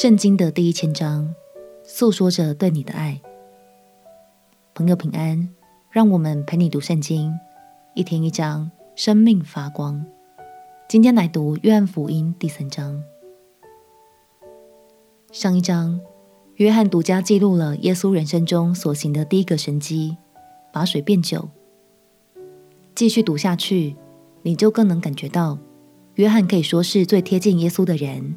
圣经的第一千章，诉说着对你的爱。朋友平安，让我们陪你读圣经，一天一章，生命发光。今天来读约翰福音第三章。上一章，约翰独家记录了耶稣人生中所行的第一个神迹，把水变酒。继续读下去，你就更能感觉到，约翰可以说是最贴近耶稣的人。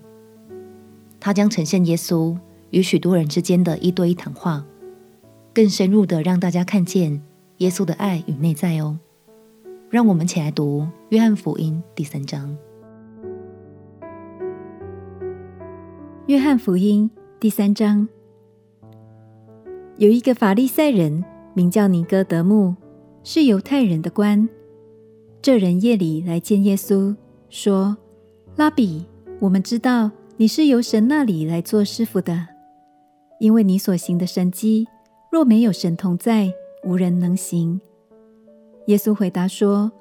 他将呈现耶稣与许多人之间的一对一谈话，更深入地让大家看见耶稣的爱与内在哦。让我们起来读《约翰福音》第三章。《约翰福音》第三章，有一个法利赛人名叫尼哥德慕，是犹太人的官。这人夜里来见耶稣，说：“拉比，我们知道。”你是由神那里来做师傅的，因为你所行的神迹，若没有神同在，无人能行。耶稣回答说：“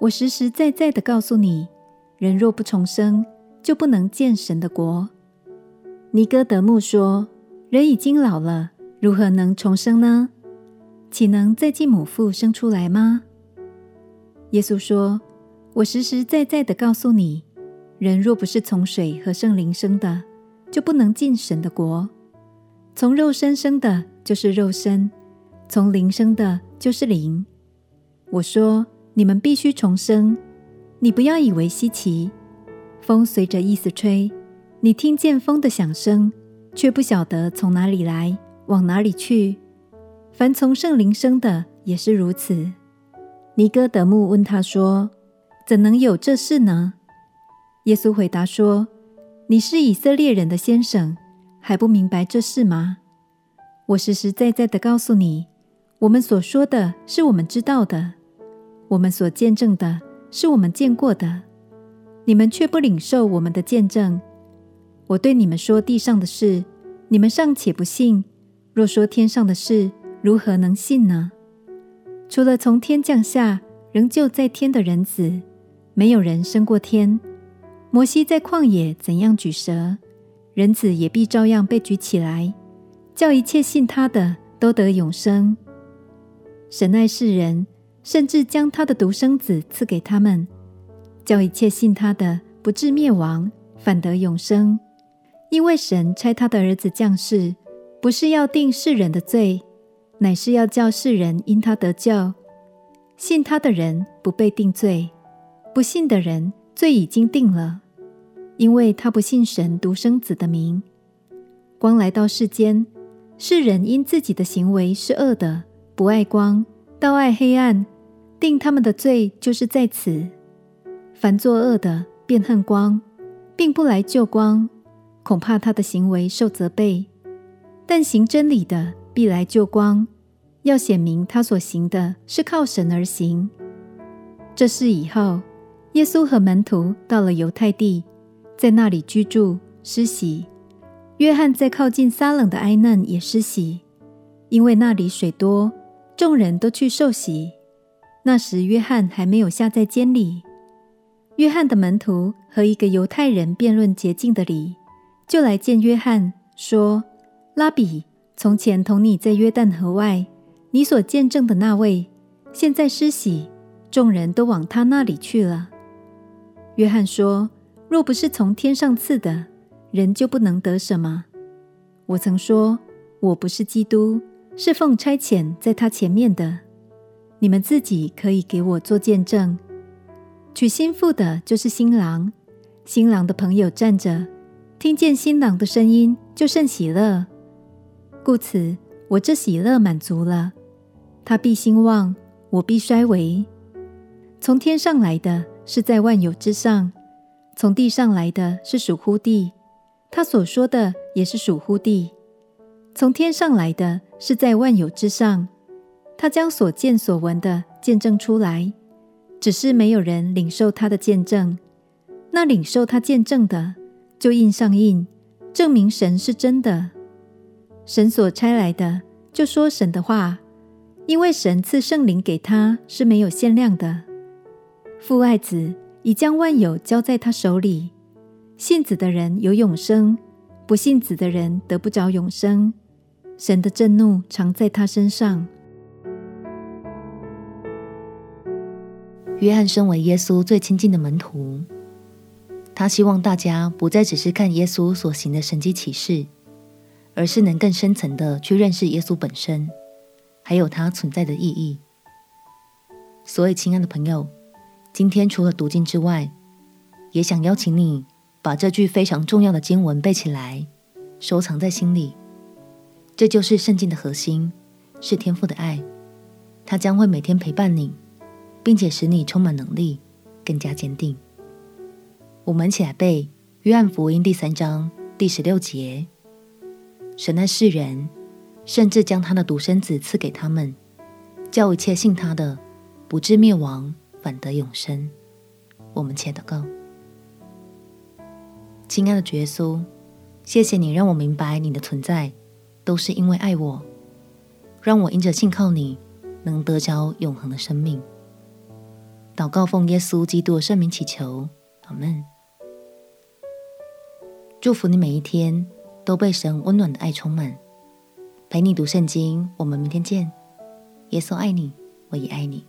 我实实在在的告诉你，人若不重生，就不能见神的国。”尼哥德慕说：“人已经老了，如何能重生呢？岂能再进母腹生出来吗？”耶稣说：“我实实在在的告诉你。”人若不是从水和圣灵生的，就不能进神的国。从肉身生的，就是肉身；从灵生的，就是灵。我说，你们必须重生。你不要以为稀奇。风随着意思吹，你听见风的响声，却不晓得从哪里来，往哪里去。凡从圣灵生的，也是如此。尼哥德慕问他说：“怎能有这事呢？”耶稣回答说：“你是以色列人的先生，还不明白这事吗？我实实在在的告诉你，我们所说的是我们知道的，我们所见证的是我们见过的，你们却不领受我们的见证。我对你们说地上的事，你们尚且不信；若说天上的事，如何能信呢？除了从天降下，仍旧在天的人子，没有人升过天。”摩西在旷野怎样举蛇，人子也必照样被举起来，叫一切信他的都得永生。神爱世人，甚至将他的独生子赐给他们，叫一切信他的不至灭亡，反得永生。因为神差他的儿子降世，不是要定世人的罪，乃是要叫世人因他得救。信他的人不被定罪，不信的人罪已经定了。因为他不信神独生子的名，光来到世间，世人因自己的行为是恶的，不爱光，倒爱黑暗，定他们的罪就是在此。凡作恶的，便恨光，并不来救光，恐怕他的行为受责备；但行真理的，必来救光，要显明他所行的是靠神而行。这事以后，耶稣和门徒到了犹太地。在那里居住施洗，约翰在靠近撒冷的哀嫩也施洗，因为那里水多，众人都去受洗。那时约翰还没有下在监里。约翰的门徒和一个犹太人辩论洁净的理，就来见约翰，说：“拉比，从前同你在约旦河外，你所见证的那位，现在施洗，众人都往他那里去了。”约翰说。若不是从天上赐的，人就不能得什么。我曾说，我不是基督，是奉差遣在他前面的。你们自己可以给我做见证。娶新妇的就是新郎，新郎的朋友站着，听见新郎的声音，就甚喜乐。故此，我这喜乐满足了。他必兴旺，我必衰微。从天上来的是在万有之上。从地上来的是属乎地，他所说的也是属乎地；从天上来的是在万有之上，他将所见所闻的见证出来，只是没有人领受他的见证。那领受他见证的，就印上印，证明神是真的。神所差来的，就说神的话，因为神赐圣灵给他是没有限量的。父爱子。已将万有交在他手里，信子的人有永生，不信子的人得不着永生，神的震怒常在他身上。约翰身为耶稣最亲近的门徒，他希望大家不再只是看耶稣所行的神迹奇事，而是能更深层的去认识耶稣本身，还有他存在的意义。所以，亲爱的朋友，今天除了读经之外，也想邀请你把这句非常重要的经文背起来，收藏在心里。这就是圣经的核心，是天父的爱，他将会每天陪伴你，并且使你充满能力，更加坚定。我们一起来背《约翰福音》第三章第十六节：神爱世人，甚至将他的独生子赐给他们，叫一切信他的，不至灭亡，反得永生。我们且祷告，亲爱的主耶稣，谢谢你让我明白你的存在，都是因为爱我，让我因着信靠你，能得着永恒的生命。祷告奉耶稣基督的圣名祈求，阿门。祝福你每一天都被神温暖的爱充满。陪你读圣经，我们明天见。耶稣爱你，我也爱你。